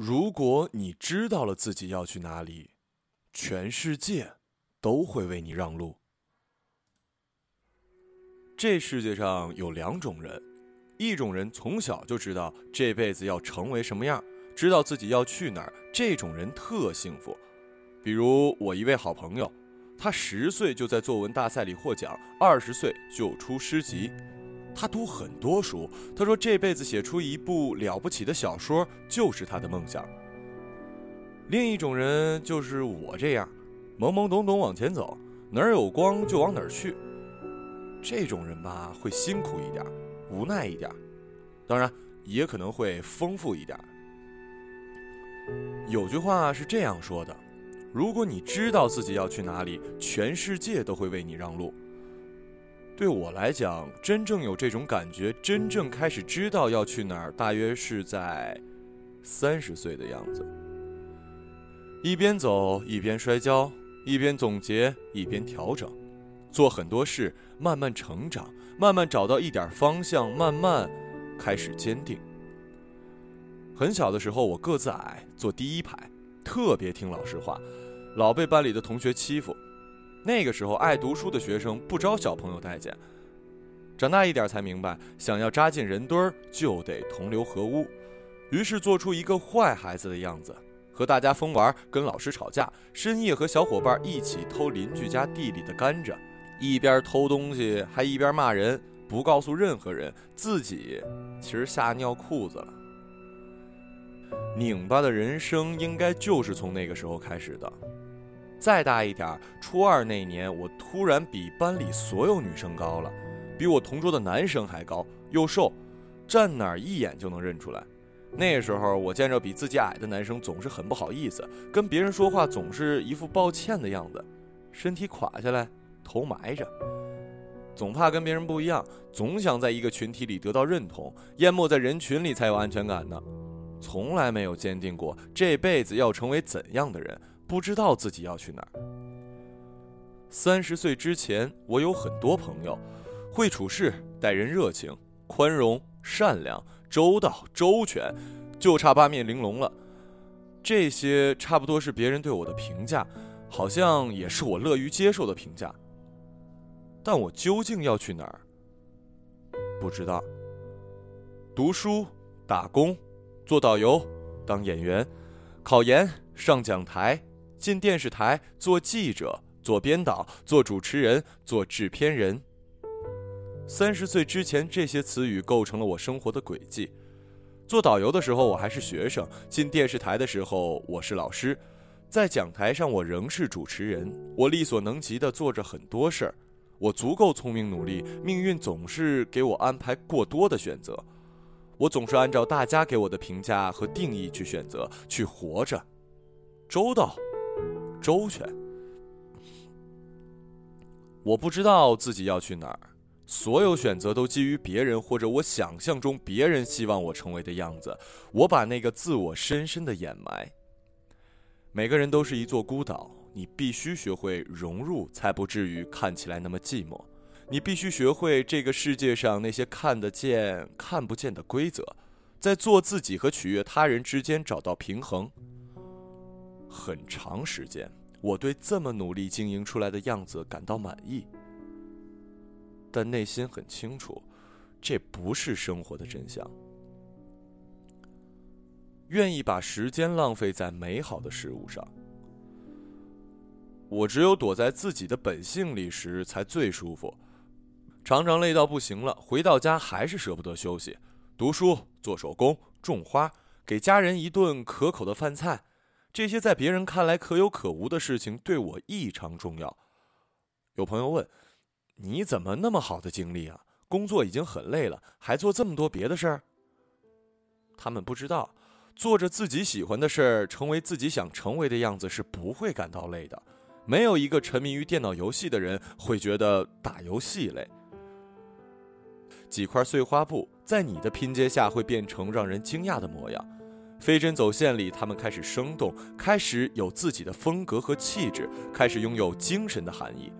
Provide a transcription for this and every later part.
如果你知道了自己要去哪里，全世界都会为你让路。这世界上有两种人，一种人从小就知道这辈子要成为什么样，知道自己要去哪儿，这种人特幸福。比如我一位好朋友，他十岁就在作文大赛里获奖，二十岁就出诗集。他读很多书，他说这辈子写出一部了不起的小说就是他的梦想。另一种人就是我这样，懵懵懂懂往前走，哪儿有光就往哪儿去。这种人吧，会辛苦一点，无奈一点，当然也可能会丰富一点。有句话是这样说的：如果你知道自己要去哪里，全世界都会为你让路。对我来讲，真正有这种感觉，真正开始知道要去哪儿，大约是在三十岁的样子。一边走一边摔跤，一边总结一边调整，做很多事，慢慢成长，慢慢找到一点方向，慢慢开始坚定。很小的时候，我个子矮，坐第一排，特别听老师话，老被班里的同学欺负。那个时候，爱读书的学生不招小朋友待见。长大一点才明白，想要扎进人堆儿，就得同流合污。于是做出一个坏孩子的样子，和大家疯玩，跟老师吵架，深夜和小伙伴一起偷邻居家地里的甘蔗，一边偷东西还一边骂人，不告诉任何人，自己其实吓尿裤子了。拧巴的人生应该就是从那个时候开始的。再大一点，初二那年，我突然比班里所有女生高了，比我同桌的男生还高，又瘦，站哪儿一眼就能认出来。那时候，我见着比自己矮的男生，总是很不好意思，跟别人说话总是一副抱歉的样子，身体垮下来，头埋着，总怕跟别人不一样，总想在一个群体里得到认同，淹没在人群里才有安全感呢。从来没有坚定过这辈子要成为怎样的人。不知道自己要去哪儿。三十岁之前，我有很多朋友，会处事，待人热情、宽容、善良、周到、周全，就差八面玲珑了。这些差不多是别人对我的评价，好像也是我乐于接受的评价。但我究竟要去哪儿？不知道。读书、打工、做导游、当演员、考研、上讲台。进电视台做记者、做编导、做主持人、做制片人。三十岁之前，这些词语构成了我生活的轨迹。做导游的时候，我还是学生；进电视台的时候，我是老师；在讲台上，我仍是主持人。我力所能及地做着很多事儿。我足够聪明努力，命运总是给我安排过多的选择。我总是按照大家给我的评价和定义去选择，去活着，周到。周全，我不知道自己要去哪儿，所有选择都基于别人或者我想象中别人希望我成为的样子。我把那个自我深深的掩埋。每个人都是一座孤岛，你必须学会融入，才不至于看起来那么寂寞。你必须学会这个世界上那些看得见、看不见的规则，在做自己和取悦他人之间找到平衡。很长时间，我对这么努力经营出来的样子感到满意，但内心很清楚，这不是生活的真相。愿意把时间浪费在美好的事物上。我只有躲在自己的本性里时才最舒服，常常累到不行了，回到家还是舍不得休息，读书、做手工、种花，给家人一顿可口的饭菜。这些在别人看来可有可无的事情，对我异常重要。有朋友问：“你怎么那么好的精力啊？工作已经很累了，还做这么多别的事儿？”他们不知道，做着自己喜欢的事儿，成为自己想成为的样子，是不会感到累的。没有一个沉迷于电脑游戏的人会觉得打游戏累。几块碎花布在你的拼接下会变成让人惊讶的模样。飞针走线里，他们开始生动，开始有自己的风格和气质，开始拥有精神的含义。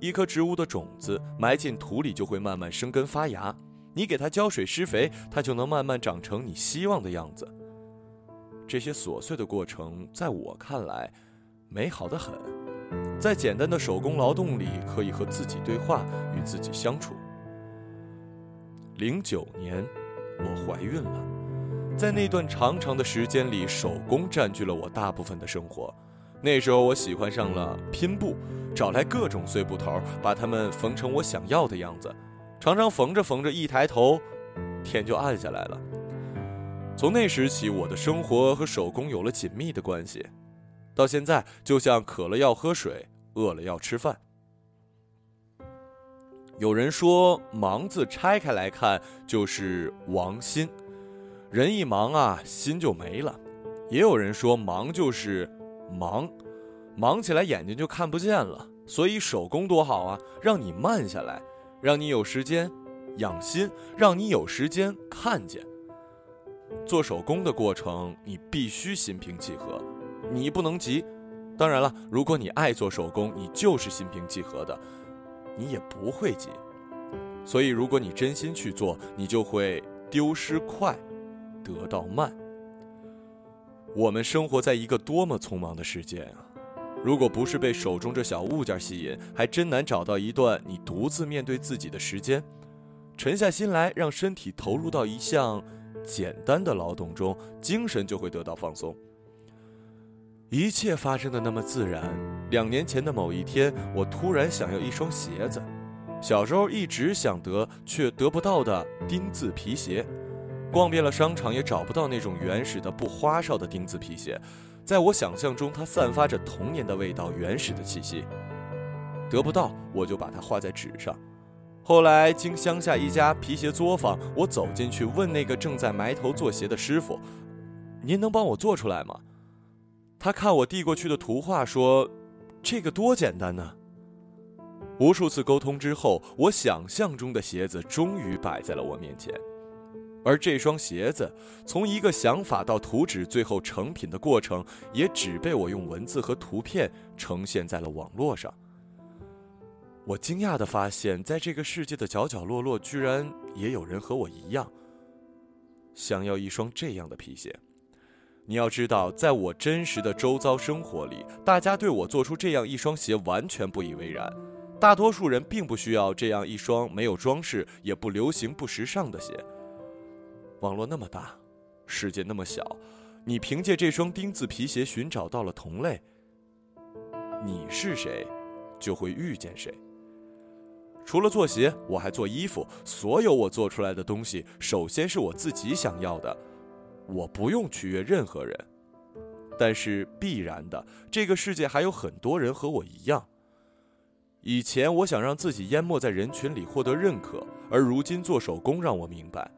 一颗植物的种子埋进土里，就会慢慢生根发芽。你给它浇水施肥，它就能慢慢长成你希望的样子。这些琐碎的过程，在我看来，美好的很。在简单的手工劳动里，可以和自己对话，与自己相处。零九年，我怀孕了。在那段长长的时间里，手工占据了我大部分的生活。那时候，我喜欢上了拼布，找来各种碎布头，把它们缝成我想要的样子。常常缝着缝着，一抬头，天就暗下来了。从那时起，我的生活和手工有了紧密的关系。到现在，就像渴了要喝水，饿了要吃饭。有人说“忙”字拆开来看就是王心，人一忙啊，心就没了。也有人说“忙”就是忙，忙起来眼睛就看不见了。所以手工多好啊，让你慢下来，让你有时间养心，让你有时间看见。做手工的过程，你必须心平气和。你不能急，当然了，如果你爱做手工，你就是心平气和的，你也不会急。所以，如果你真心去做，你就会丢失快，得到慢。我们生活在一个多么匆忙的世界啊！如果不是被手中这小物件吸引，还真难找到一段你独自面对自己的时间。沉下心来，让身体投入到一项简单的劳动中，精神就会得到放松。一切发生的那么自然。两年前的某一天，我突然想要一双鞋子，小时候一直想得却得不到的丁字皮鞋，逛遍了商场也找不到那种原始的不花哨的钉子皮鞋，在我想象中，它散发着童年的味道，原始的气息。得不到，我就把它画在纸上。后来经乡下一家皮鞋作坊，我走进去问那个正在埋头做鞋的师傅：“您能帮我做出来吗？”他看我递过去的图画，说：“这个多简单呢。”无数次沟通之后，我想象中的鞋子终于摆在了我面前。而这双鞋子，从一个想法到图纸，最后成品的过程，也只被我用文字和图片呈现在了网络上。我惊讶地发现，在这个世界的角角落落，居然也有人和我一样，想要一双这样的皮鞋。你要知道，在我真实的周遭生活里，大家对我做出这样一双鞋完全不以为然。大多数人并不需要这样一双没有装饰、也不流行、不时尚的鞋。网络那么大，世界那么小，你凭借这双钉子皮鞋寻找到了同类。你是谁，就会遇见谁。除了做鞋，我还做衣服。所有我做出来的东西，首先是我自己想要的。我不用取悦任何人，但是必然的，这个世界还有很多人和我一样。以前我想让自己淹没在人群里获得认可，而如今做手工让我明白，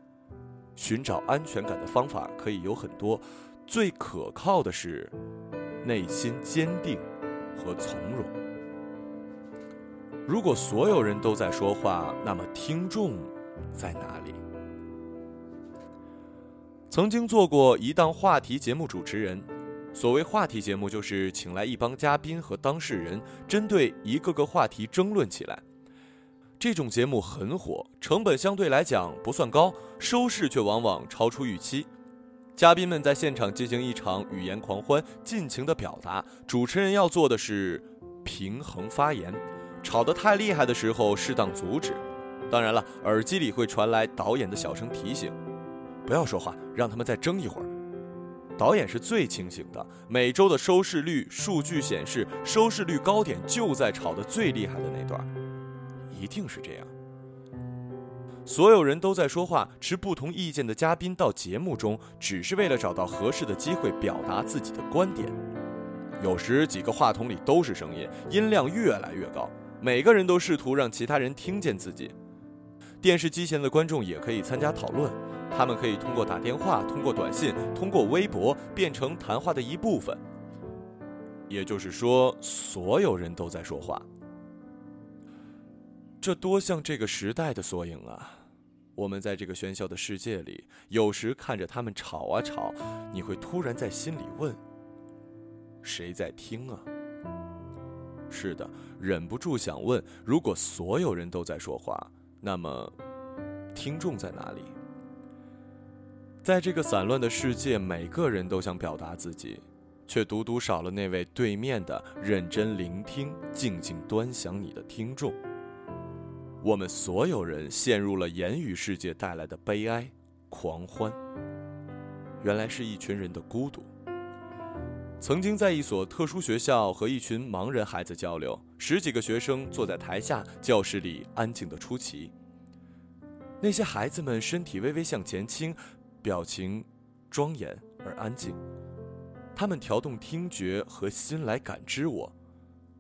寻找安全感的方法可以有很多，最可靠的是内心坚定和从容。如果所有人都在说话，那么听众在哪里？曾经做过一档话题节目主持人，所谓话题节目就是请来一帮嘉宾和当事人，针对一个个话题争论起来。这种节目很火，成本相对来讲不算高，收视却往往超出预期。嘉宾们在现场进行一场语言狂欢，尽情的表达。主持人要做的是平衡发言，吵得太厉害的时候适当阻止。当然了，耳机里会传来导演的小声提醒。不要说话，让他们再争一会儿。导演是最清醒的。每周的收视率数据显示，收视率高点就在吵得最厉害的那段，一定是这样。所有人都在说话，持不同意见的嘉宾到节目中，只是为了找到合适的机会表达自己的观点。有时几个话筒里都是声音，音量越来越高，每个人都试图让其他人听见自己。电视机前的观众也可以参加讨论。他们可以通过打电话、通过短信、通过微博变成谈话的一部分。也就是说，所有人都在说话。这多像这个时代的缩影啊！我们在这个喧嚣的世界里，有时看着他们吵啊吵，你会突然在心里问：谁在听啊？是的，忍不住想问：如果所有人都在说话，那么听众在哪里？在这个散乱的世界，每个人都想表达自己，却独独少了那位对面的认真聆听、静静端详你的听众。我们所有人陷入了言语世界带来的悲哀、狂欢，原来是一群人的孤独。曾经在一所特殊学校和一群盲人孩子交流，十几个学生坐在台下，教室里安静的出奇。那些孩子们身体微微向前倾，表情庄严而安静。他们调动听觉和心来感知我。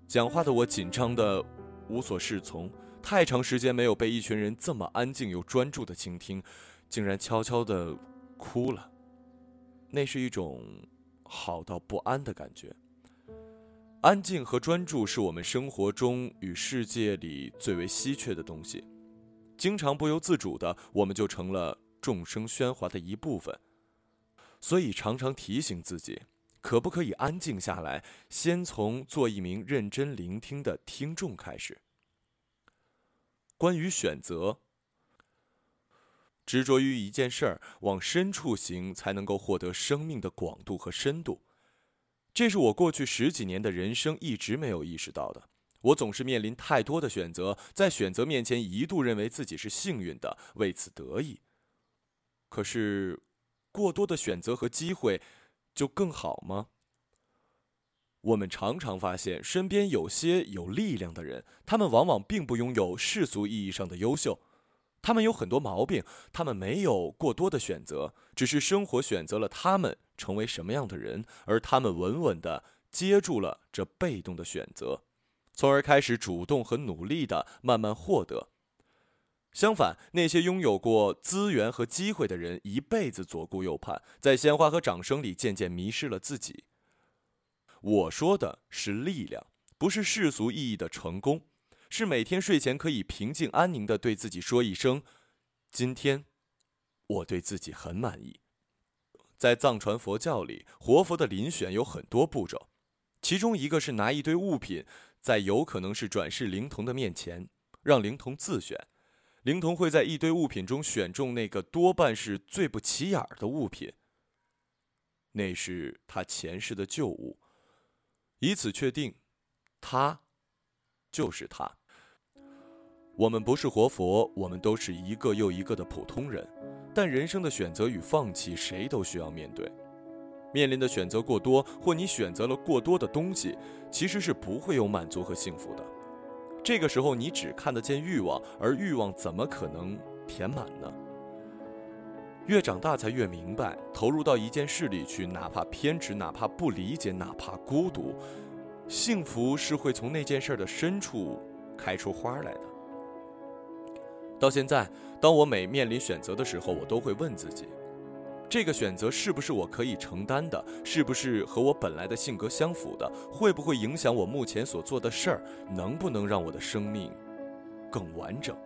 讲话的我紧张的无所适从，太长时间没有被一群人这么安静又专注的倾听，竟然悄悄的哭了。那是一种。好到不安的感觉。安静和专注是我们生活中与世界里最为稀缺的东西，经常不由自主的，我们就成了众生喧哗的一部分。所以常常提醒自己，可不可以安静下来，先从做一名认真聆听的听众开始。关于选择。执着于一件事儿，往深处行，才能够获得生命的广度和深度。这是我过去十几年的人生一直没有意识到的。我总是面临太多的选择，在选择面前一度认为自己是幸运的，为此得意。可是，过多的选择和机会，就更好吗？我们常常发现，身边有些有力量的人，他们往往并不拥有世俗意义上的优秀。他们有很多毛病，他们没有过多的选择，只是生活选择了他们成为什么样的人，而他们稳稳地接住了这被动的选择，从而开始主动和努力地慢慢获得。相反，那些拥有过资源和机会的人，一辈子左顾右盼，在鲜花和掌声里渐渐迷失了自己。我说的是力量，不是世俗意义的成功。是每天睡前可以平静安宁的对自己说一声：“今天，我对自己很满意。”在藏传佛教里，活佛的遴选有很多步骤，其中一个是拿一堆物品在有可能是转世灵童的面前，让灵童自选。灵童会在一堆物品中选中那个多半是最不起眼的物品，那是他前世的旧物，以此确定，他就是他。我们不是活佛，我们都是一个又一个的普通人，但人生的选择与放弃，谁都需要面对。面临的选择过多，或你选择了过多的东西，其实是不会有满足和幸福的。这个时候，你只看得见欲望，而欲望怎么可能填满呢？越长大才越明白，投入到一件事里去，哪怕偏执，哪怕不理解，哪怕孤独，幸福是会从那件事的深处开出花来的。到现在，当我每面临选择的时候，我都会问自己：这个选择是不是我可以承担的？是不是和我本来的性格相符的？会不会影响我目前所做的事儿？能不能让我的生命更完整？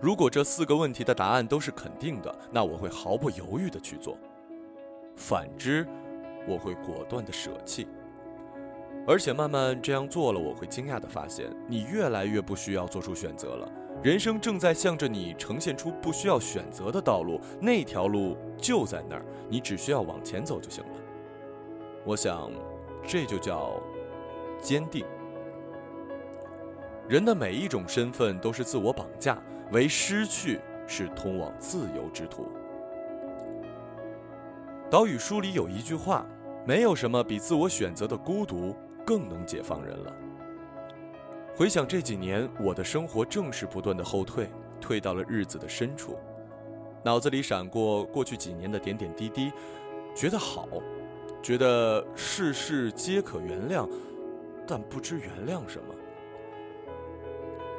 如果这四个问题的答案都是肯定的，那我会毫不犹豫地去做；反之，我会果断地舍弃。而且慢慢这样做了，我会惊讶地发现，你越来越不需要做出选择了。人生正在向着你呈现出不需要选择的道路，那条路就在那儿，你只需要往前走就行了。我想，这就叫坚定。人的每一种身份都是自我绑架，唯失去是通往自由之途。岛屿书里有一句话：没有什么比自我选择的孤独更能解放人了。回想这几年，我的生活正是不断的后退，退到了日子的深处，脑子里闪过过去几年的点点滴滴，觉得好，觉得事事皆可原谅，但不知原谅什么。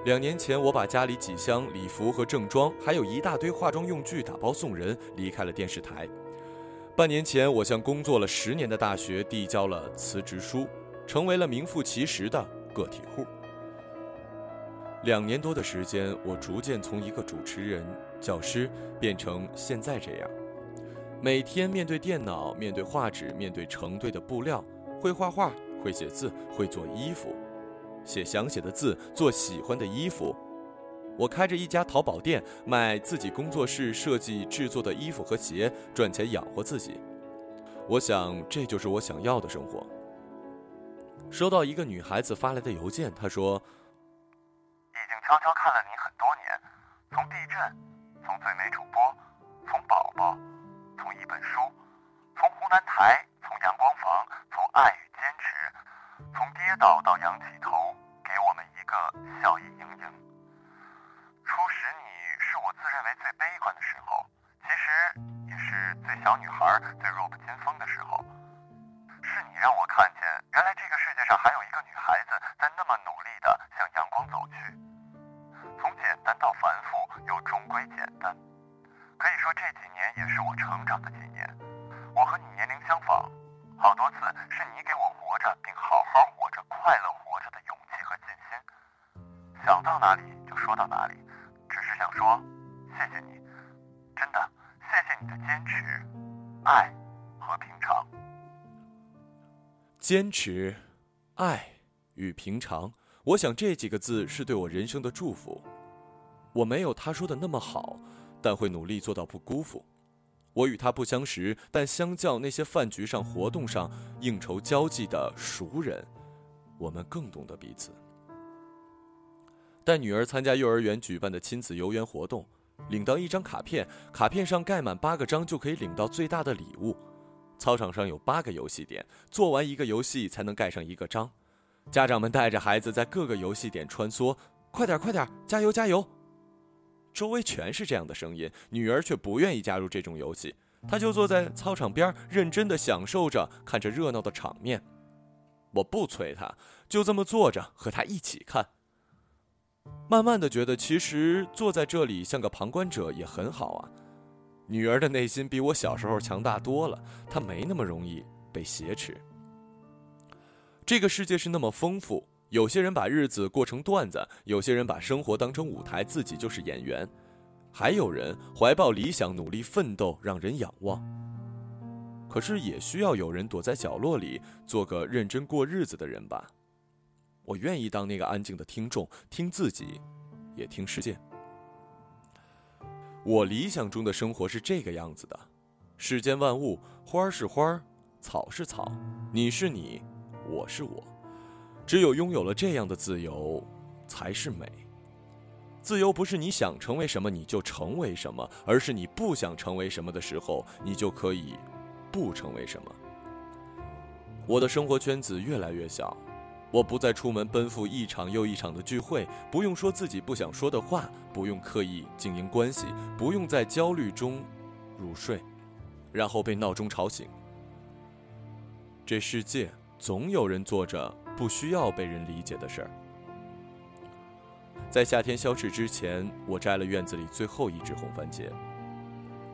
两年前，我把家里几箱礼服和正装，还有一大堆化妆用具打包送人，离开了电视台。半年前，我向工作了十年的大学递交了辞职书，成为了名副其实的个体户。两年多的时间，我逐渐从一个主持人、教师变成现在这样：每天面对电脑，面对画纸，面对成对的布料，会画画，会写字，会做衣服，写想写的字，做喜欢的衣服，我开着一家淘宝店，卖自己工作室设计制作的衣服和鞋，赚钱养活自己。我想，这就是我想要的生活。收到一个女孩子发来的邮件，她说：“已经悄悄看了你很多年，从地震，从最美主播，从宝宝，从一本书，从湖南台，从阳光房，从爱与，从跌倒到仰起头，给我们一个笑意盈盈。初识你是我自认为最悲观的时候，其实也是最小女孩最弱不禁风的时候。是你让我看见，原来这个世界上还有一个女孩子在那么努力的向阳光走去。从简单到繁复，又终归简单。可以说这几年也是我成长的几年。我和你年龄相仿，好多次是你给我活着并想到哪里就说到哪里，只是想说，谢谢你，真的，谢谢你的坚持、爱和平常。坚持、爱与平常，我想这几个字是对我人生的祝福。我没有他说的那么好，但会努力做到不辜负。我与他不相识，但相较那些饭局上、活动上应酬交际的熟人，我们更懂得彼此。带女儿参加幼儿园举办的亲子游园活动，领到一张卡片，卡片上盖满八个章就可以领到最大的礼物。操场上有八个游戏点，做完一个游戏才能盖上一个章。家长们带着孩子在各个游戏点穿梭，快点快点，加油加油！周围全是这样的声音，女儿却不愿意加入这种游戏，她就坐在操场边，认真的享受着看着热闹的场面。我不催她，就这么坐着和她一起看。慢慢的觉得，其实坐在这里像个旁观者也很好啊。女儿的内心比我小时候强大多了，她没那么容易被挟持。这个世界是那么丰富，有些人把日子过成段子，有些人把生活当成舞台，自己就是演员，还有人怀抱理想，努力奋斗，让人仰望。可是也需要有人躲在角落里，做个认真过日子的人吧。我愿意当那个安静的听众，听自己，也听世界。我理想中的生活是这个样子的：世间万物，花是花，草是草，你是你，我是我。只有拥有了这样的自由，才是美。自由不是你想成为什么你就成为什么，而是你不想成为什么的时候，你就可以不成为什么。我的生活圈子越来越小。我不再出门奔赴一场又一场的聚会，不用说自己不想说的话，不用刻意经营关系，不用在焦虑中入睡，然后被闹钟吵醒。这世界总有人做着不需要被人理解的事儿。在夏天消逝之前，我摘了院子里最后一只红番茄，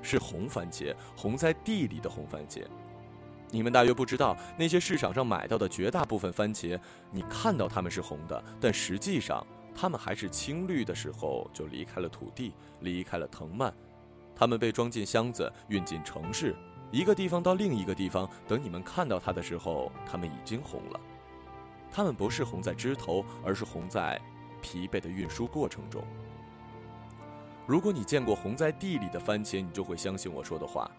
是红番茄，红在地里的红番茄。你们大约不知道，那些市场上买到的绝大部分番茄，你看到它们是红的，但实际上它们还是青绿的时候就离开了土地，离开了藤蔓，它们被装进箱子，运进城市，一个地方到另一个地方。等你们看到它的时候，它们已经红了。它们不是红在枝头，而是红在疲惫的运输过程中。如果你见过红在地里的番茄，你就会相信我说的话，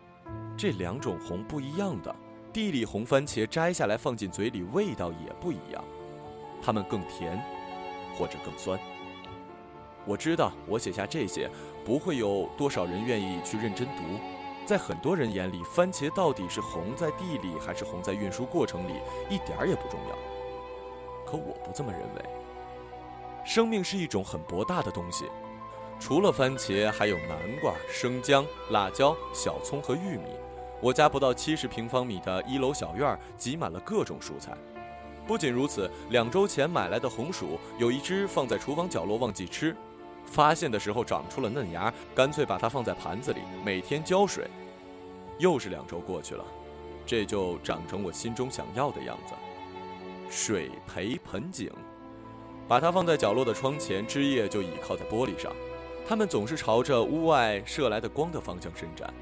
这两种红不一样的。地里红番茄摘下来放进嘴里，味道也不一样，它们更甜，或者更酸。我知道，我写下这些，不会有多少人愿意去认真读。在很多人眼里，番茄到底是红在地里，还是红在运输过程里，一点儿也不重要。可我不这么认为。生命是一种很博大的东西，除了番茄，还有南瓜、生姜、辣椒、小葱和玉米。我家不到七十平方米的一楼小院挤满了各种蔬菜。不仅如此，两周前买来的红薯有一只放在厨房角落忘记吃，发现的时候长出了嫩芽，干脆把它放在盘子里，每天浇水。又是两周过去了，这就长成我心中想要的样子。水培盆景，把它放在角落的窗前，枝叶就倚靠在玻璃上，它们总是朝着屋外射来的光的方向伸展。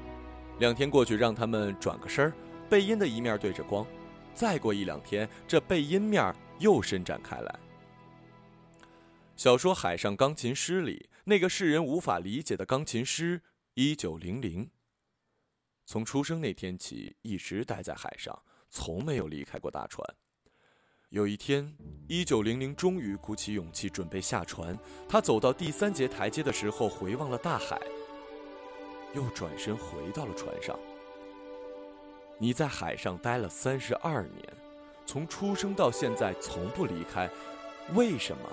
两天过去，让他们转个身儿，背阴的一面对着光。再过一两天，这背阴面又伸展开来。小说《海上钢琴师》里，那个世人无法理解的钢琴师一九零零。从出生那天起，一直待在海上，从没有离开过大船。有一天，一九零零终于鼓起勇气准备下船。他走到第三节台阶的时候，回望了大海，又转身回到了船上。你在海上待了三十二年，从出生到现在从不离开，为什么？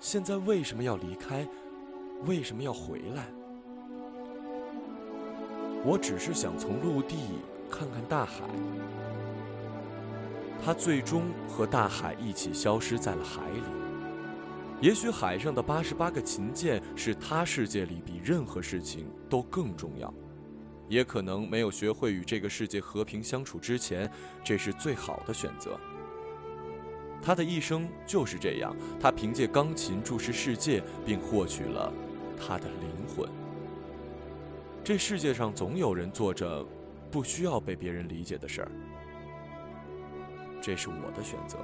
现在为什么要离开？为什么要回来？我只是想从陆地看看大海。他最终和大海一起消失在了海里。也许海上的八十八个琴键是他世界里比任何事情都更重要，也可能没有学会与这个世界和平相处之前，这是最好的选择。他的一生就是这样，他凭借钢琴注视世界，并获取了他的灵魂。这世界上总有人做着不需要被别人理解的事儿。这是我的选择。